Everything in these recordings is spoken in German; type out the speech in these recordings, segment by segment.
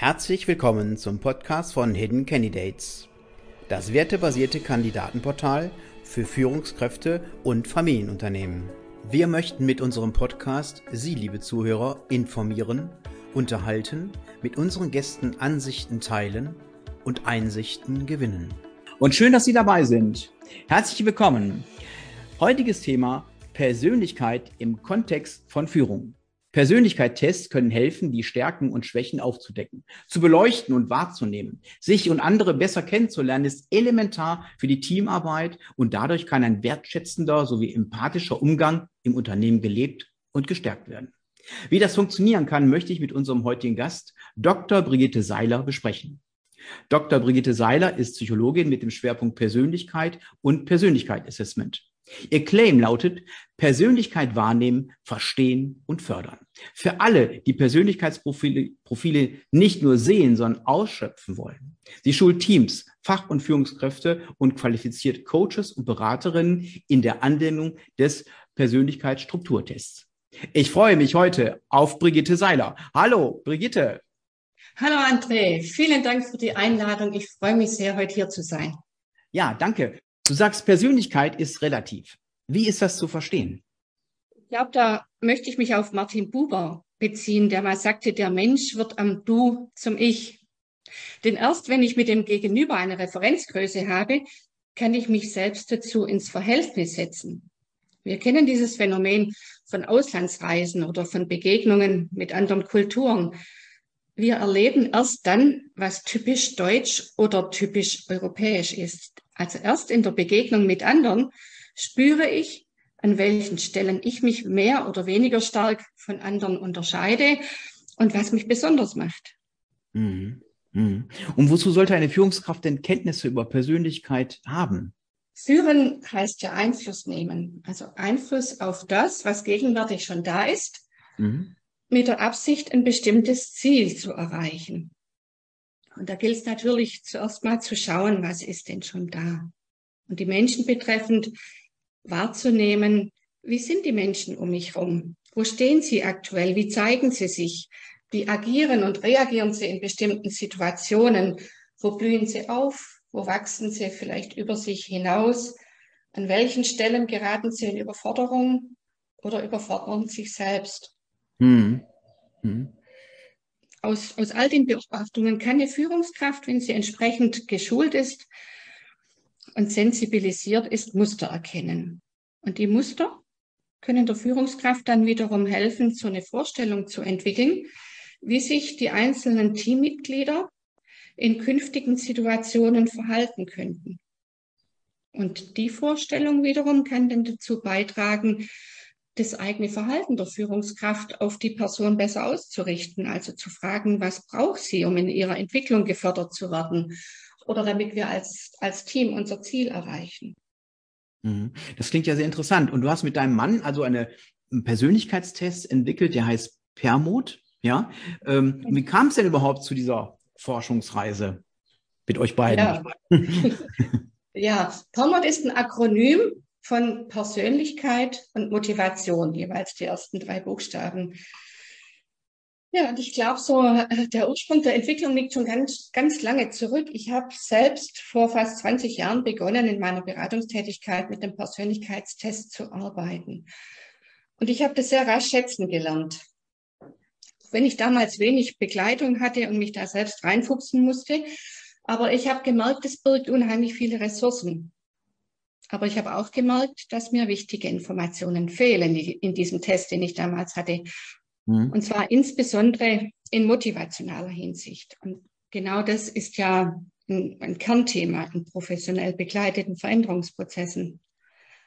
Herzlich willkommen zum Podcast von Hidden Candidates, das wertebasierte Kandidatenportal für Führungskräfte und Familienunternehmen. Wir möchten mit unserem Podcast Sie, liebe Zuhörer, informieren, unterhalten, mit unseren Gästen Ansichten teilen und Einsichten gewinnen. Und schön, dass Sie dabei sind. Herzlich willkommen. Heutiges Thema Persönlichkeit im Kontext von Führung. Persönlichkeitstests können helfen, die Stärken und Schwächen aufzudecken, zu beleuchten und wahrzunehmen. Sich und andere besser kennenzulernen ist elementar für die Teamarbeit und dadurch kann ein wertschätzender sowie empathischer Umgang im Unternehmen gelebt und gestärkt werden. Wie das funktionieren kann, möchte ich mit unserem heutigen Gast Dr. Brigitte Seiler besprechen. Dr. Brigitte Seiler ist Psychologin mit dem Schwerpunkt Persönlichkeit und Persönlichkeit Assessment. Ihr Claim lautet Persönlichkeit wahrnehmen, verstehen und fördern. Für alle, die Persönlichkeitsprofile Profile nicht nur sehen, sondern ausschöpfen wollen. Sie schult Teams, Fach- und Führungskräfte und qualifiziert Coaches und Beraterinnen in der Anwendung des Persönlichkeitsstrukturtests. Ich freue mich heute auf Brigitte Seiler. Hallo, Brigitte. Hallo, André. Vielen Dank für die Einladung. Ich freue mich sehr, heute hier zu sein. Ja, danke. Du sagst, Persönlichkeit ist relativ. Wie ist das zu verstehen? Ich glaube, da möchte ich mich auf Martin Buber beziehen, der mal sagte, der Mensch wird am Du zum Ich. Denn erst wenn ich mit dem Gegenüber eine Referenzgröße habe, kann ich mich selbst dazu ins Verhältnis setzen. Wir kennen dieses Phänomen von Auslandsreisen oder von Begegnungen mit anderen Kulturen. Wir erleben erst dann, was typisch deutsch oder typisch europäisch ist. Also erst in der Begegnung mit anderen spüre ich, an welchen Stellen ich mich mehr oder weniger stark von anderen unterscheide und was mich besonders macht. Mhm. Mhm. Und wozu sollte eine Führungskraft denn Kenntnisse über Persönlichkeit haben? Führen heißt ja Einfluss nehmen, also Einfluss auf das, was gegenwärtig schon da ist, mhm. mit der Absicht, ein bestimmtes Ziel zu erreichen. Und da gilt es natürlich zuerst mal zu schauen, was ist denn schon da. Und die Menschen betreffend wahrzunehmen, wie sind die Menschen um mich herum? Wo stehen sie aktuell? Wie zeigen sie sich? Wie agieren und reagieren sie in bestimmten Situationen? Wo blühen sie auf? Wo wachsen sie vielleicht über sich hinaus? An welchen Stellen geraten sie in Überforderung oder überfordern sich selbst? Hm. Hm aus, aus all den Beobachtungen kann eine Führungskraft, wenn sie entsprechend geschult ist und sensibilisiert ist, Muster erkennen. Und die Muster können der Führungskraft dann wiederum helfen, so eine Vorstellung zu entwickeln, wie sich die einzelnen Teammitglieder in künftigen Situationen verhalten könnten. Und die Vorstellung wiederum kann dann dazu beitragen, das eigene Verhalten der Führungskraft auf die Person besser auszurichten. Also zu fragen, was braucht sie, um in ihrer Entwicklung gefördert zu werden oder damit wir als, als Team unser Ziel erreichen. Mhm. Das klingt ja sehr interessant. Und du hast mit deinem Mann also eine, einen Persönlichkeitstest entwickelt, der heißt Permut. Ja, ähm, wie kam es denn überhaupt zu dieser Forschungsreise mit euch beiden? Ja, ja Permut ist ein Akronym von Persönlichkeit und Motivation, jeweils die ersten drei Buchstaben. Ja, und ich glaube, so äh, der Ursprung der Entwicklung liegt schon ganz, ganz lange zurück. Ich habe selbst vor fast 20 Jahren begonnen, in meiner Beratungstätigkeit mit dem Persönlichkeitstest zu arbeiten. Und ich habe das sehr rasch schätzen gelernt. Wenn ich damals wenig Begleitung hatte und mich da selbst reinfuchsen musste, aber ich habe gemerkt, es birgt unheimlich viele Ressourcen. Aber ich habe auch gemerkt, dass mir wichtige Informationen fehlen in diesem Test, den ich damals hatte. Mhm. Und zwar insbesondere in motivationaler Hinsicht. Und genau das ist ja ein, ein Kernthema in professionell begleiteten Veränderungsprozessen.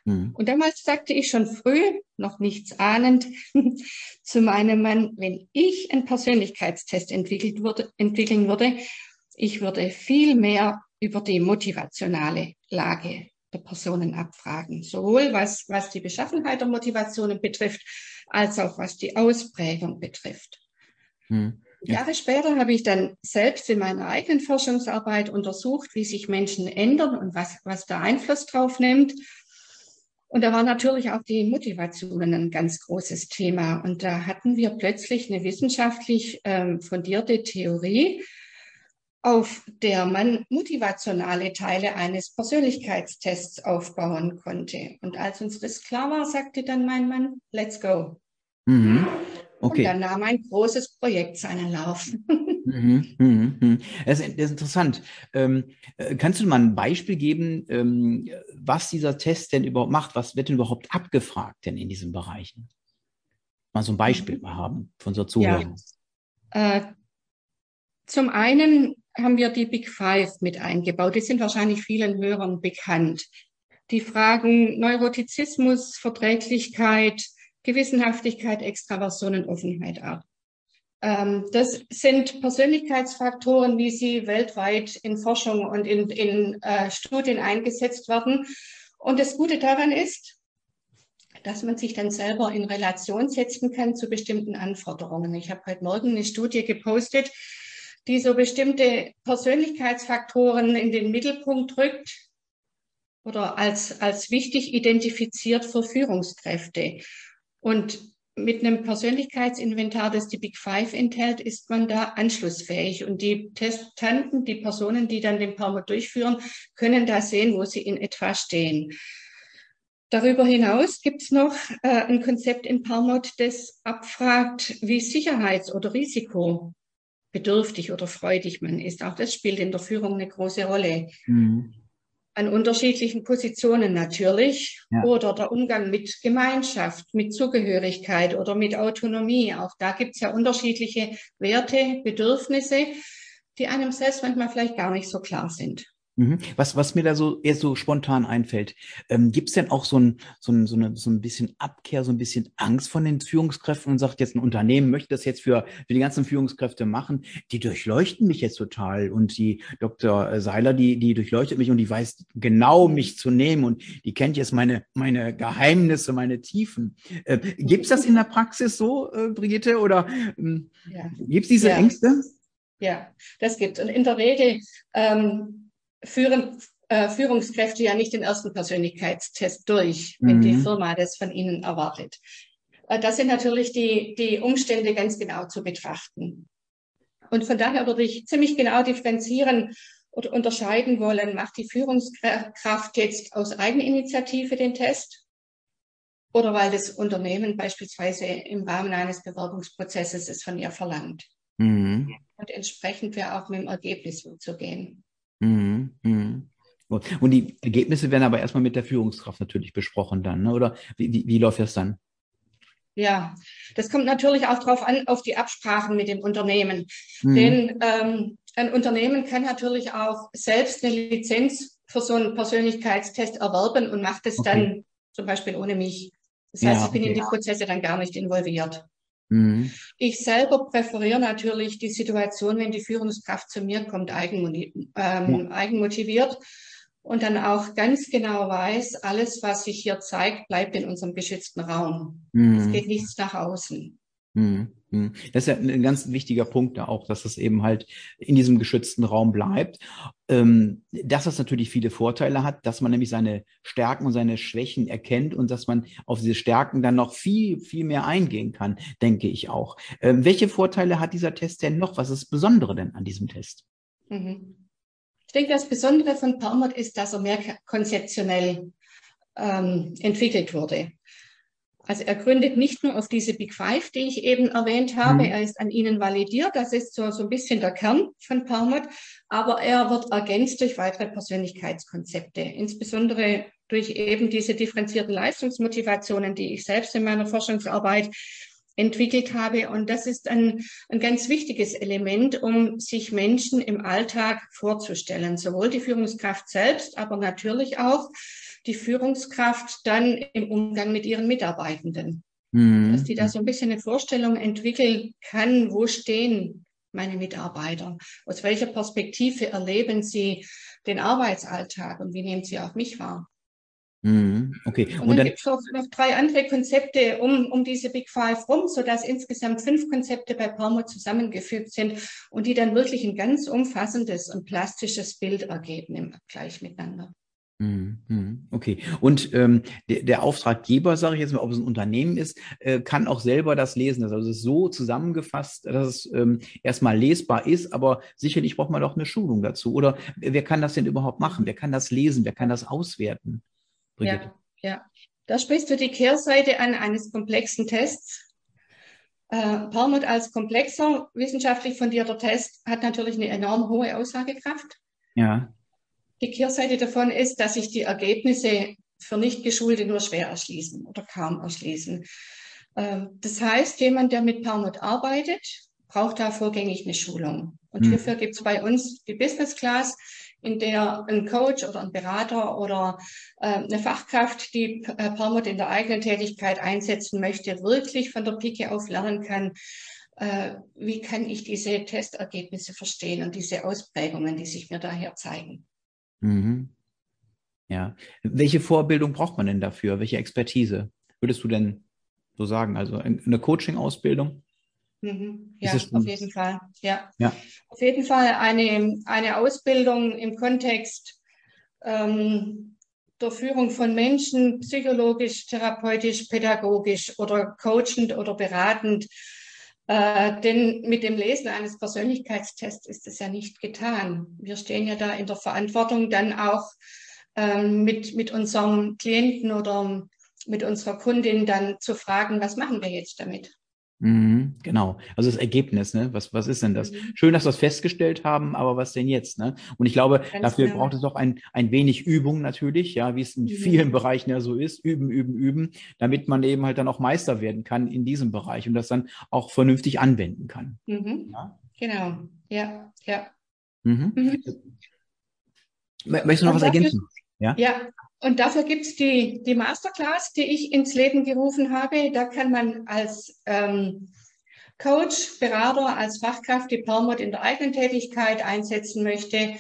Mhm. Und damals sagte ich schon früh, noch nichts ahnend, zu meinem Mann, wenn ich einen Persönlichkeitstest entwickelt würde, entwickeln würde, ich würde viel mehr über die motivationale Lage der Personen abfragen. Sowohl was, was die Beschaffenheit der Motivationen betrifft, als auch was die Ausprägung betrifft. Hm. Ja. Jahre später habe ich dann selbst in meiner eigenen Forschungsarbeit untersucht, wie sich Menschen ändern und was, was da Einfluss drauf nimmt. Und da war natürlich auch die Motivation ein ganz großes Thema. Und da hatten wir plötzlich eine wissenschaftlich ähm, fundierte Theorie, auf der man motivationale Teile eines Persönlichkeitstests aufbauen konnte. Und als uns das klar war, sagte dann mein Mann, let's go. Mhm. Okay. Und dann nahm ein großes Projekt seinen Lauf. Mhm, mhm, mhm. Das, ist, das, ist, interessant. Ähm, äh, kannst du mal ein Beispiel geben, ähm, was dieser Test denn überhaupt macht? Was wird denn überhaupt abgefragt denn in diesen Bereichen? Mal so ein Beispiel mal haben von so Zuhörern. Ja. Äh, zum einen haben wir die Big Five mit eingebaut. Die sind wahrscheinlich vielen Hörern bekannt. Die Fragen Neurotizismus, Verträglichkeit, Gewissenhaftigkeit, Extraversion und Offenheit ab. Ähm, das sind Persönlichkeitsfaktoren, wie sie weltweit in Forschung und in, in äh, Studien eingesetzt werden. Und das Gute daran ist, dass man sich dann selber in Relation setzen kann zu bestimmten Anforderungen. Ich habe heute Morgen eine Studie gepostet, die so bestimmte Persönlichkeitsfaktoren in den Mittelpunkt rückt oder als, als wichtig identifiziert für Führungskräfte. Und mit einem Persönlichkeitsinventar, das die Big Five enthält, ist man da anschlussfähig. Und die Testanten, die Personen, die dann den Palmer durchführen, können da sehen, wo sie in etwa stehen. Darüber hinaus gibt es noch äh, ein Konzept in Palmot, das abfragt, wie sicherheits- oder risikobedürftig oder freudig man ist. Auch das spielt in der Führung eine große Rolle. Mhm an unterschiedlichen Positionen natürlich ja. oder der Umgang mit Gemeinschaft, mit Zugehörigkeit oder mit Autonomie. Auch da gibt es ja unterschiedliche Werte, Bedürfnisse, die einem selbst manchmal vielleicht gar nicht so klar sind. Mhm. Was, was mir da so eher so spontan einfällt, ähm, gibt es denn auch so ein, so, ein, so, eine, so ein bisschen Abkehr, so ein bisschen Angst von den Führungskräften und sagt jetzt ein Unternehmen möchte das jetzt für, für die ganzen Führungskräfte machen, die durchleuchten mich jetzt total und die Dr. Seiler, die, die durchleuchtet mich und die weiß genau mich zu nehmen und die kennt jetzt meine, meine Geheimnisse, meine Tiefen. Äh, gibt es das in der Praxis so, äh, Brigitte, oder ähm, ja. gibt es diese ja. Ängste? Ja, das gibt Und in der Regel ähm, führen äh, Führungskräfte ja nicht den ersten Persönlichkeitstest durch, wenn mhm. die Firma das von ihnen erwartet. Äh, das sind natürlich die, die Umstände ganz genau zu betrachten. Und von daher würde ich ziemlich genau differenzieren oder unterscheiden wollen, macht die Führungskraft jetzt aus Eigeninitiative den Test oder weil das Unternehmen beispielsweise im Rahmen eines Bewerbungsprozesses es von ihr verlangt. Mhm. Und entsprechend wäre auch mit dem Ergebnis umzugehen. Mhm, mhm. Und die Ergebnisse werden aber erstmal mit der Führungskraft natürlich besprochen dann, ne? oder wie, wie, wie läuft das dann? Ja, das kommt natürlich auch darauf an, auf die Absprachen mit dem Unternehmen. Mhm. Denn ähm, ein Unternehmen kann natürlich auch selbst eine Lizenz für so einen Persönlichkeitstest erwerben und macht es okay. dann zum Beispiel ohne mich. Das heißt, ja, ich bin okay. in die Prozesse dann gar nicht involviert. Mhm. Ich selber präferiere natürlich die Situation, wenn die Führungskraft zu mir kommt, eigenmotiviert, ähm, ja. eigenmotiviert und dann auch ganz genau weiß, alles, was sich hier zeigt, bleibt in unserem geschützten Raum. Mhm. Es geht nichts nach außen. Mhm. Mhm. Das ist ja ein ganz wichtiger Punkt da auch, dass es eben halt in diesem geschützten Raum bleibt. Ähm, dass das natürlich viele Vorteile hat, dass man nämlich seine Stärken und seine Schwächen erkennt und dass man auf diese Stärken dann noch viel, viel mehr eingehen kann, denke ich auch. Ähm, welche Vorteile hat dieser Test denn noch? Was ist das Besondere denn an diesem Test? Mhm. Ich denke, das Besondere von Palmert ist, dass er mehr konzeptionell ähm, entwickelt wurde. Also er gründet nicht nur auf diese Big Five, die ich eben erwähnt habe, mhm. er ist an ihnen validiert, das ist so, so ein bisschen der Kern von Palmot, aber er wird ergänzt durch weitere Persönlichkeitskonzepte, insbesondere durch eben diese differenzierten Leistungsmotivationen, die ich selbst in meiner Forschungsarbeit entwickelt habe. Und das ist ein, ein ganz wichtiges Element, um sich Menschen im Alltag vorzustellen, sowohl die Führungskraft selbst, aber natürlich auch die Führungskraft dann im Umgang mit ihren Mitarbeitenden. Mhm. Dass die da so ein bisschen eine Vorstellung entwickeln kann, wo stehen meine Mitarbeiter? Aus welcher Perspektive erleben sie den Arbeitsalltag und wie nehmen sie auch mich wahr? Mhm. Okay. Und, und dann, gibt es noch, noch, drei andere Konzepte um, um diese Big Five rum, sodass insgesamt fünf Konzepte bei Palmer zusammengefügt sind und die dann wirklich ein ganz umfassendes und plastisches Bild ergeben im Vergleich miteinander. Mhm, mhm. Okay. Und ähm, der, der, Auftraggeber, sage ich jetzt mal, ob es ein Unternehmen ist, äh, kann auch selber das lesen. Also es ist so zusammengefasst, dass es ähm, erstmal lesbar ist, aber sicherlich braucht man doch eine Schulung dazu. Oder wer kann das denn überhaupt machen? Wer kann das lesen? Wer kann das auswerten? Brigitte? Ja, ja. Da sprichst du die Kehrseite an eines komplexen Tests. Äh, Palmut als komplexer, wissenschaftlich fundierter Test hat natürlich eine enorm hohe Aussagekraft. Ja. Die Kehrseite davon ist, dass sich die Ergebnisse für Nicht-Geschulte nur schwer erschließen oder kaum erschließen. Ähm, das heißt, jemand, der mit Permut arbeitet, braucht da vorgängig eine Schulung. Und hm. hierfür gibt es bei uns die Business Class, in der ein Coach oder ein Berater oder äh, eine Fachkraft, die äh, Permut in der eigenen Tätigkeit einsetzen möchte, wirklich von der Pike auf lernen kann, äh, wie kann ich diese Testergebnisse verstehen und diese Ausprägungen, die sich mir daher zeigen. Mhm. Ja. Welche Vorbildung braucht man denn dafür? Welche Expertise würdest du denn so sagen? Also eine Coaching-Ausbildung? Mhm. Ja, auf jeden Fall. Ja. ja. Auf jeden Fall eine, eine Ausbildung im Kontext ähm, der Führung von Menschen, psychologisch, therapeutisch, pädagogisch oder coachend oder beratend äh, denn mit dem Lesen eines Persönlichkeitstests ist es ja nicht getan. Wir stehen ja da in der Verantwortung, dann auch ähm, mit, mit unserem Klienten oder mit unserer Kundin dann zu fragen, was machen wir jetzt damit? Mhm, genau. Also das Ergebnis, ne? Was, was ist denn das? Mhm. Schön, dass wir es festgestellt haben, aber was denn jetzt? Ne? Und ich glaube, Ganz dafür genau. braucht es auch ein, ein wenig Übung natürlich, ja, wie es in mhm. vielen Bereichen ja so ist. Üben, üben, üben, damit man eben halt dann auch Meister werden kann in diesem Bereich und das dann auch vernünftig anwenden kann. Mhm. Ja? Genau, ja, ja. Mhm. Mhm. Möchtest du noch was ergänzen? Ja, ja und dafür gibt es die, die Masterclass, die ich ins Leben gerufen habe. Da kann man als ähm, Coach, Berater, als Fachkraft, die Permut in der eigenen Tätigkeit einsetzen möchte,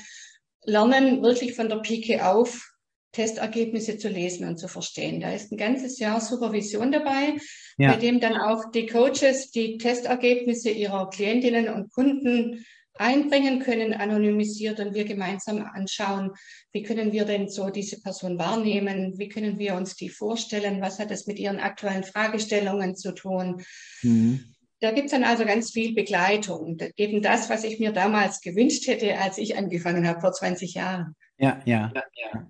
lernen, wirklich von der Pike auf Testergebnisse zu lesen und zu verstehen. Da ist ein ganzes Jahr Supervision dabei, ja. bei dem dann auch die Coaches die Testergebnisse ihrer Klientinnen und Kunden einbringen können, anonymisiert und wir gemeinsam anschauen, wie können wir denn so diese Person wahrnehmen, wie können wir uns die vorstellen, was hat es mit ihren aktuellen Fragestellungen zu tun. Mhm. Da gibt es dann also ganz viel Begleitung. Eben das, was ich mir damals gewünscht hätte, als ich angefangen habe vor 20 Jahren. Ja, ja, ja.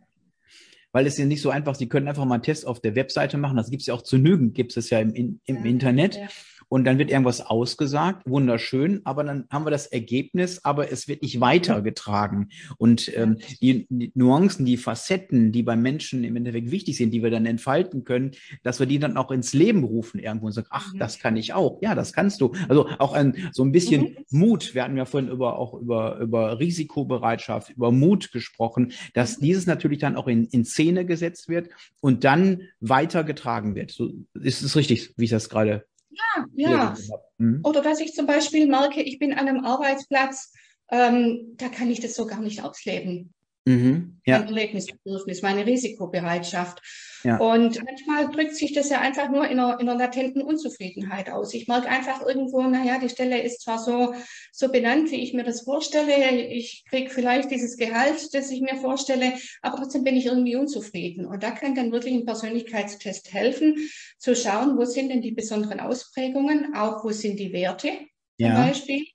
Weil es ja nicht so einfach, Sie können einfach mal einen Test auf der Webseite machen. Das gibt es ja auch zu genügend, gibt es ja im, im ja, Internet. Ja und dann wird irgendwas ausgesagt, wunderschön, aber dann haben wir das Ergebnis, aber es wird nicht weitergetragen. Und ähm, die, die, Nuancen, die Facetten, die beim Menschen im Endeffekt wichtig sind, die wir dann entfalten können, dass wir die dann auch ins Leben rufen irgendwo und sagen, ach, mhm. das kann ich auch. Ja, das kannst du. Also auch ein, so ein bisschen mhm. Mut. Wir hatten ja vorhin über, auch über, über Risikobereitschaft, über Mut gesprochen, dass mhm. dieses natürlich dann auch in, in Szene gesetzt wird und dann weitergetragen wird. So ist es richtig, wie ich das gerade ja, ja. Mhm. Oder dass ich zum Beispiel merke, ich bin an einem Arbeitsplatz, ähm, da kann ich das so gar nicht ausleben. Mhm, ja. Mein Erlebnisbedürfnis, meine Risikobereitschaft. Ja. Und manchmal drückt sich das ja einfach nur in einer, in einer latenten Unzufriedenheit aus. Ich merke einfach irgendwo, naja, die Stelle ist zwar so, so benannt, wie ich mir das vorstelle. Ich kriege vielleicht dieses Gehalt, das ich mir vorstelle, aber trotzdem bin ich irgendwie unzufrieden. Und da kann dann wirklich ein Persönlichkeitstest helfen, zu schauen, wo sind denn die besonderen Ausprägungen, auch wo sind die Werte ja. zum Beispiel,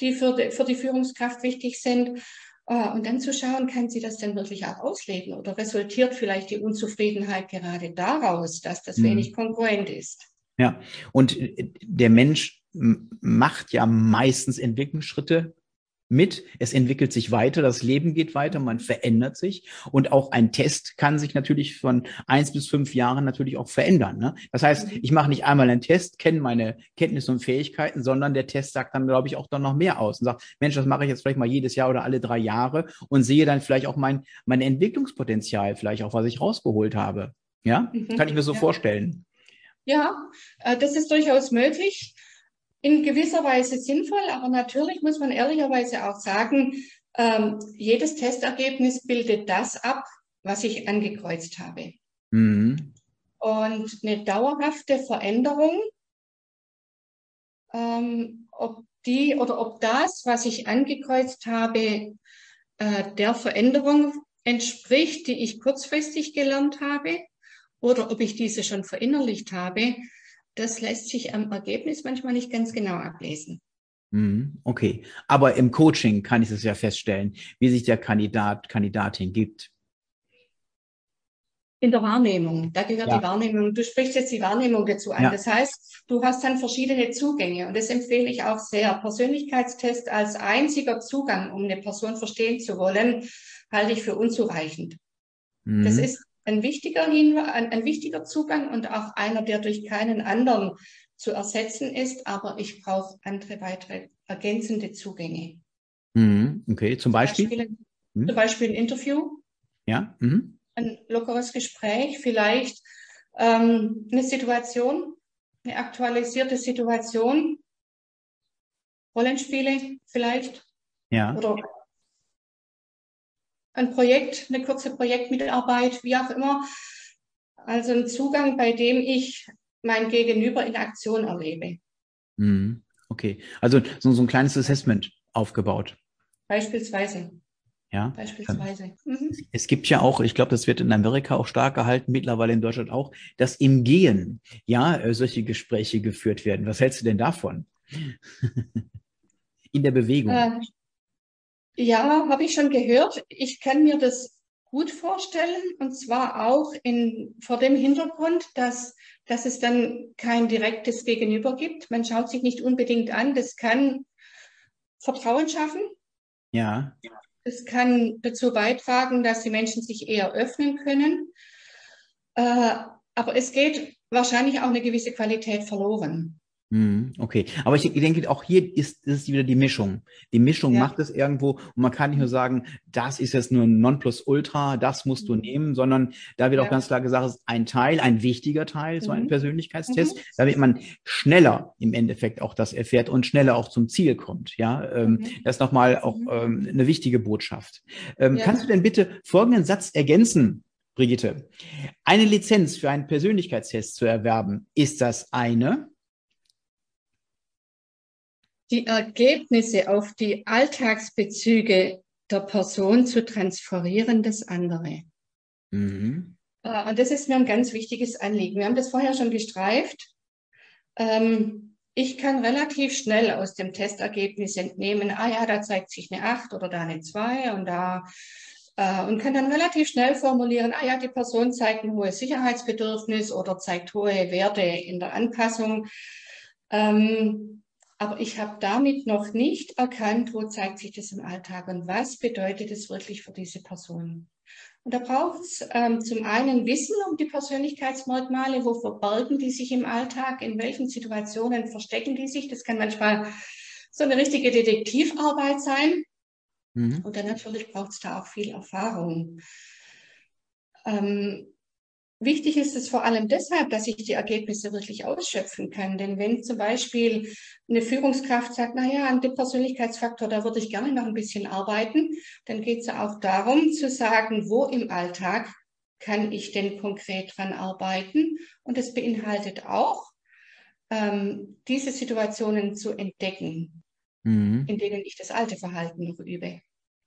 die für die, für die Führungskraft wichtig sind und dann zu schauen, kann sie das denn wirklich auch ausleben oder resultiert vielleicht die Unzufriedenheit gerade daraus, dass das mhm. wenig kongruent ist. Ja, und äh, der Mensch macht ja meistens Entwicklungsschritte mit. Es entwickelt sich weiter, das Leben geht weiter, man verändert sich und auch ein Test kann sich natürlich von eins bis fünf Jahren natürlich auch verändern. Ne? Das heißt, mhm. ich mache nicht einmal einen Test, kenne meine Kenntnisse und Fähigkeiten, sondern der Test sagt dann, glaube ich, auch dann noch mehr aus und sagt, Mensch, das mache ich jetzt vielleicht mal jedes Jahr oder alle drei Jahre und sehe dann vielleicht auch mein, mein Entwicklungspotenzial, vielleicht auch, was ich rausgeholt habe. Ja, mhm. kann ich mir so ja. vorstellen. Ja, äh, das ist durchaus möglich in gewisser Weise sinnvoll, aber natürlich muss man ehrlicherweise auch sagen, ähm, jedes Testergebnis bildet das ab, was ich angekreuzt habe. Mhm. Und eine dauerhafte Veränderung, ähm, ob die oder ob das, was ich angekreuzt habe, äh, der Veränderung entspricht, die ich kurzfristig gelernt habe oder ob ich diese schon verinnerlicht habe, das lässt sich am Ergebnis manchmal nicht ganz genau ablesen. Mhm, okay, aber im Coaching kann ich es ja feststellen, wie sich der Kandidat, Kandidatin gibt. In der Wahrnehmung, da gehört ja. die Wahrnehmung. Du sprichst jetzt die Wahrnehmung dazu an. Ja. Das heißt, du hast dann verschiedene Zugänge und das empfehle ich auch sehr. Persönlichkeitstest als einziger Zugang, um eine Person verstehen zu wollen, halte ich für unzureichend. Mhm. Das ist ein wichtiger Hinweis, ein, ein wichtiger Zugang und auch einer, der durch keinen anderen zu ersetzen ist, aber ich brauche andere weitere ergänzende Zugänge. Mhm. Okay, zum Beispiel? Zum Beispiel, mhm. zum Beispiel ein Interview. Ja. Mhm. Ein lockeres Gespräch, vielleicht ähm, eine Situation, eine aktualisierte Situation, Rollenspiele vielleicht. Ja. Oder ein Projekt, eine kurze Projektmitarbeit, wie auch immer. Also ein Zugang, bei dem ich mein Gegenüber in Aktion erlebe. Mhm. Okay, also so, so ein kleines Assessment aufgebaut. Beispielsweise. Ja. Beispielsweise. Mhm. Es gibt ja auch, ich glaube, das wird in Amerika auch stark gehalten, mittlerweile in Deutschland auch, dass im Gehen ja äh, solche Gespräche geführt werden. Was hältst du denn davon? in der Bewegung. Äh, ja, habe ich schon gehört. Ich kann mir das gut vorstellen und zwar auch in, vor dem Hintergrund, dass, dass es dann kein direktes Gegenüber gibt. Man schaut sich nicht unbedingt an. Das kann Vertrauen schaffen. Ja. Es kann dazu beitragen, dass die Menschen sich eher öffnen können. Äh, aber es geht wahrscheinlich auch eine gewisse Qualität verloren. Mhm, okay, aber ich denke, auch hier ist, ist wieder die Mischung. Die Mischung ja. macht es irgendwo und man kann nicht nur sagen, das ist jetzt nur ein Nonplusultra, das musst du mhm. nehmen, sondern da wird ja. auch ganz klar gesagt, es ist ein Teil, ein wichtiger Teil, so ein mhm. Persönlichkeitstest, mhm. damit man schneller im Endeffekt auch das erfährt und schneller auch zum Ziel kommt. Ja, ähm, mhm. das ist nochmal auch ähm, eine wichtige Botschaft. Ähm, ja. Kannst du denn bitte folgenden Satz ergänzen? Brigitte, eine Lizenz für einen Persönlichkeitstest zu erwerben, ist das eine? Die Ergebnisse auf die Alltagsbezüge der Person zu transferieren, das andere. Mhm. Äh, und das ist mir ein ganz wichtiges Anliegen. Wir haben das vorher schon gestreift. Ähm, ich kann relativ schnell aus dem Testergebnis entnehmen, ah ja, da zeigt sich eine 8 oder da eine 2 und da äh, und kann dann relativ schnell formulieren, ah ja, die Person zeigt ein hohes Sicherheitsbedürfnis oder zeigt hohe Werte in der Anpassung. Ähm, aber ich habe damit noch nicht erkannt, wo zeigt sich das im Alltag und was bedeutet es wirklich für diese Person. Und da braucht es ähm, zum einen Wissen um die Persönlichkeitsmerkmale, wo verbergen die sich im Alltag, in welchen Situationen verstecken die sich. Das kann manchmal so eine richtige Detektivarbeit sein. Mhm. Und dann natürlich braucht es da auch viel Erfahrung. Ähm, Wichtig ist es vor allem deshalb, dass ich die Ergebnisse wirklich ausschöpfen kann. Denn wenn zum Beispiel eine Führungskraft sagt, na ja, an dem Persönlichkeitsfaktor, da würde ich gerne noch ein bisschen arbeiten, dann geht es ja auch darum zu sagen, wo im Alltag kann ich denn konkret dran arbeiten? Und es beinhaltet auch, ähm, diese Situationen zu entdecken, mhm. in denen ich das alte Verhalten noch übe.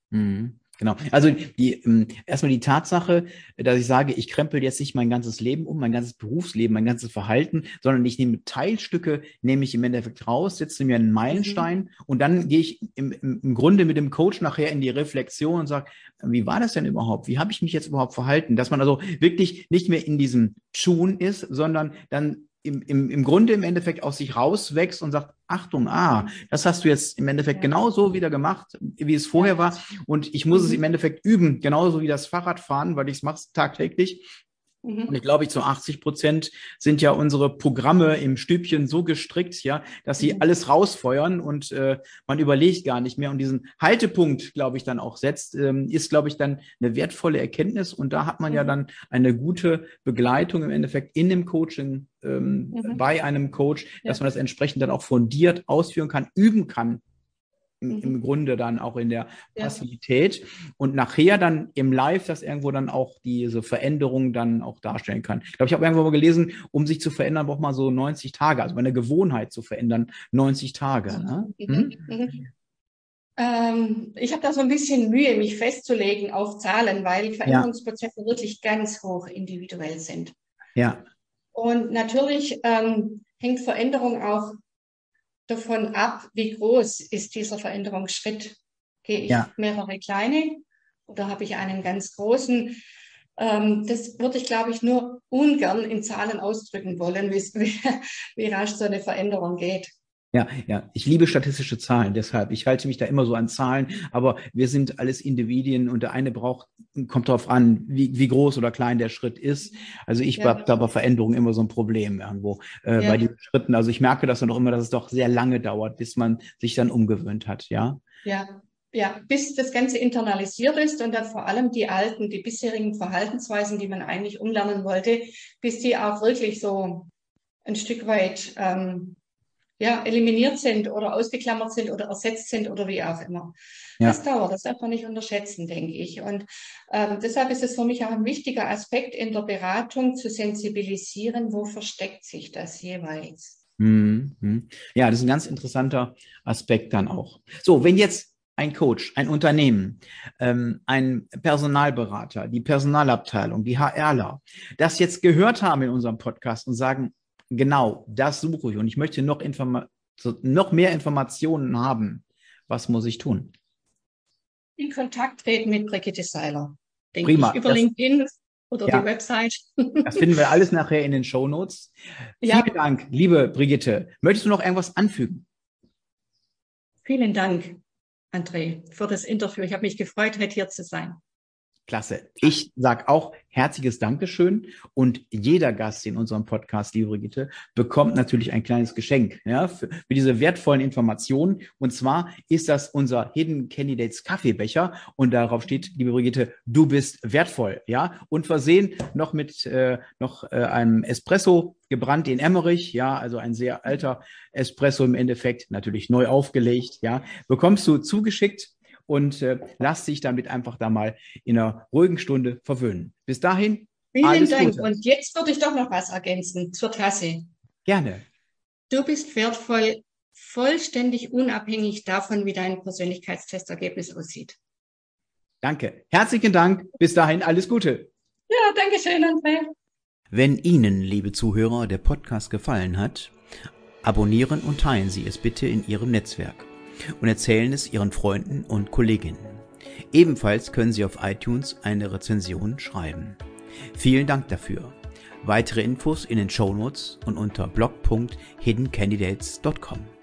Mhm. Genau. Also die, ähm, erstmal die Tatsache, dass ich sage, ich krempel jetzt nicht mein ganzes Leben um, mein ganzes Berufsleben, mein ganzes Verhalten, sondern ich nehme Teilstücke, nehme ich im Endeffekt raus, setze mir einen Meilenstein mhm. und dann gehe ich im, im, im Grunde mit dem Coach nachher in die Reflexion und sage, wie war das denn überhaupt? Wie habe ich mich jetzt überhaupt verhalten? Dass man also wirklich nicht mehr in diesem Tun ist, sondern dann im, im, im Grunde im Endeffekt aus sich rauswächst und sagt, Achtung, ah, das hast du jetzt im Endeffekt ja. genauso wieder gemacht, wie es vorher war. Und ich muss mhm. es im Endeffekt üben, genauso wie das Fahrradfahren, weil ich es mache tagtäglich. Mhm. Und ich glaube, zu 80 Prozent sind ja unsere Programme im Stübchen so gestrickt, ja, dass sie mhm. alles rausfeuern und äh, man überlegt gar nicht mehr. Und diesen Haltepunkt, glaube ich, dann auch setzt, ähm, ist, glaube ich, dann eine wertvolle Erkenntnis. Und da hat man mhm. ja dann eine gute Begleitung im Endeffekt in dem Coaching ähm, mhm. bei einem Coach, dass man das entsprechend dann auch fundiert ausführen kann, üben kann im, im mhm. Grunde dann auch in der Passivität ja. und nachher dann im Live das irgendwo dann auch diese Veränderung dann auch darstellen kann. Ich glaube, ich habe irgendwo mal gelesen, um sich zu verändern, braucht man so 90 Tage, also eine Gewohnheit zu verändern, 90 Tage. Ne? Mhm. Mhm. Ähm, ich habe da so ein bisschen Mühe, mich festzulegen auf Zahlen, weil Veränderungsprozesse ja. wirklich ganz hoch individuell sind. Ja. Und natürlich ähm, hängt Veränderung auch davon ab, wie groß ist dieser Veränderungsschritt. Gehe ich ja. mehrere kleine oder habe ich einen ganz großen? Ähm, das würde ich, glaube ich, nur ungern in Zahlen ausdrücken wollen, wie, wie rasch so eine Veränderung geht. Ja, ja, ich liebe statistische Zahlen, deshalb. Ich halte mich da immer so an Zahlen, aber wir sind alles Individuen und der eine braucht, kommt darauf an, wie, wie groß oder klein der Schritt ist. Also ich ja. habe da bei Veränderungen immer so ein Problem irgendwo äh, ja. bei diesen Schritten. Also ich merke das dann auch immer, dass es doch sehr lange dauert, bis man sich dann umgewöhnt hat, ja. Ja, ja, bis das Ganze internalisiert ist und dann vor allem die alten, die bisherigen Verhaltensweisen, die man eigentlich umlernen wollte, bis die auch wirklich so ein Stück weit ähm, ja, eliminiert sind oder ausgeklammert sind oder ersetzt sind oder wie auch immer. Ja. Das dauert, das darf man nicht unterschätzen, denke ich. Und ähm, deshalb ist es für mich auch ein wichtiger Aspekt in der Beratung zu sensibilisieren, wo versteckt sich das jeweils. Mhm. Ja, das ist ein ganz interessanter Aspekt dann auch. So, wenn jetzt ein Coach, ein Unternehmen, ähm, ein Personalberater, die Personalabteilung, die HRler, das jetzt gehört haben in unserem Podcast und sagen, genau, das suche ich und ich möchte noch, Informa noch mehr Informationen haben. Was muss ich tun? In Kontakt treten mit Brigitte Seiler. Denke Prima. Ich, über das, LinkedIn oder ja, die Website. das finden wir alles nachher in den Show Notes. Ja. Vielen Dank, liebe Brigitte. Möchtest du noch irgendwas anfügen? Vielen Dank, André, für das Interview. Ich habe mich gefreut, heute hier zu sein. Klasse. Ich sage auch herzliches Dankeschön und jeder Gast in unserem Podcast, liebe Brigitte, bekommt natürlich ein kleines Geschenk ja, für, für diese wertvollen Informationen. Und zwar ist das unser Hidden Candidates Kaffeebecher und darauf steht, liebe Brigitte, du bist wertvoll, ja, und versehen noch mit äh, noch äh, einem Espresso gebrannt in Emmerich, ja, also ein sehr alter Espresso im Endeffekt, natürlich neu aufgelegt, ja, bekommst du zugeschickt und äh, lass dich damit einfach da mal in einer ruhigen Stunde verwöhnen. Bis dahin. Vielen Dank. Gute. Und jetzt würde ich doch noch was ergänzen zur Klasse. Gerne. Du bist wertvoll, vollständig unabhängig davon, wie dein Persönlichkeitstestergebnis aussieht. Danke. Herzlichen Dank. Bis dahin alles Gute. Ja, danke schön, André. Wenn Ihnen, liebe Zuhörer, der Podcast gefallen hat, abonnieren und teilen Sie es bitte in Ihrem Netzwerk und erzählen es Ihren Freunden und Kolleginnen. Ebenfalls können Sie auf iTunes eine Rezension schreiben. Vielen Dank dafür. Weitere Infos in den Show Notes und unter blog.hiddencandidates.com.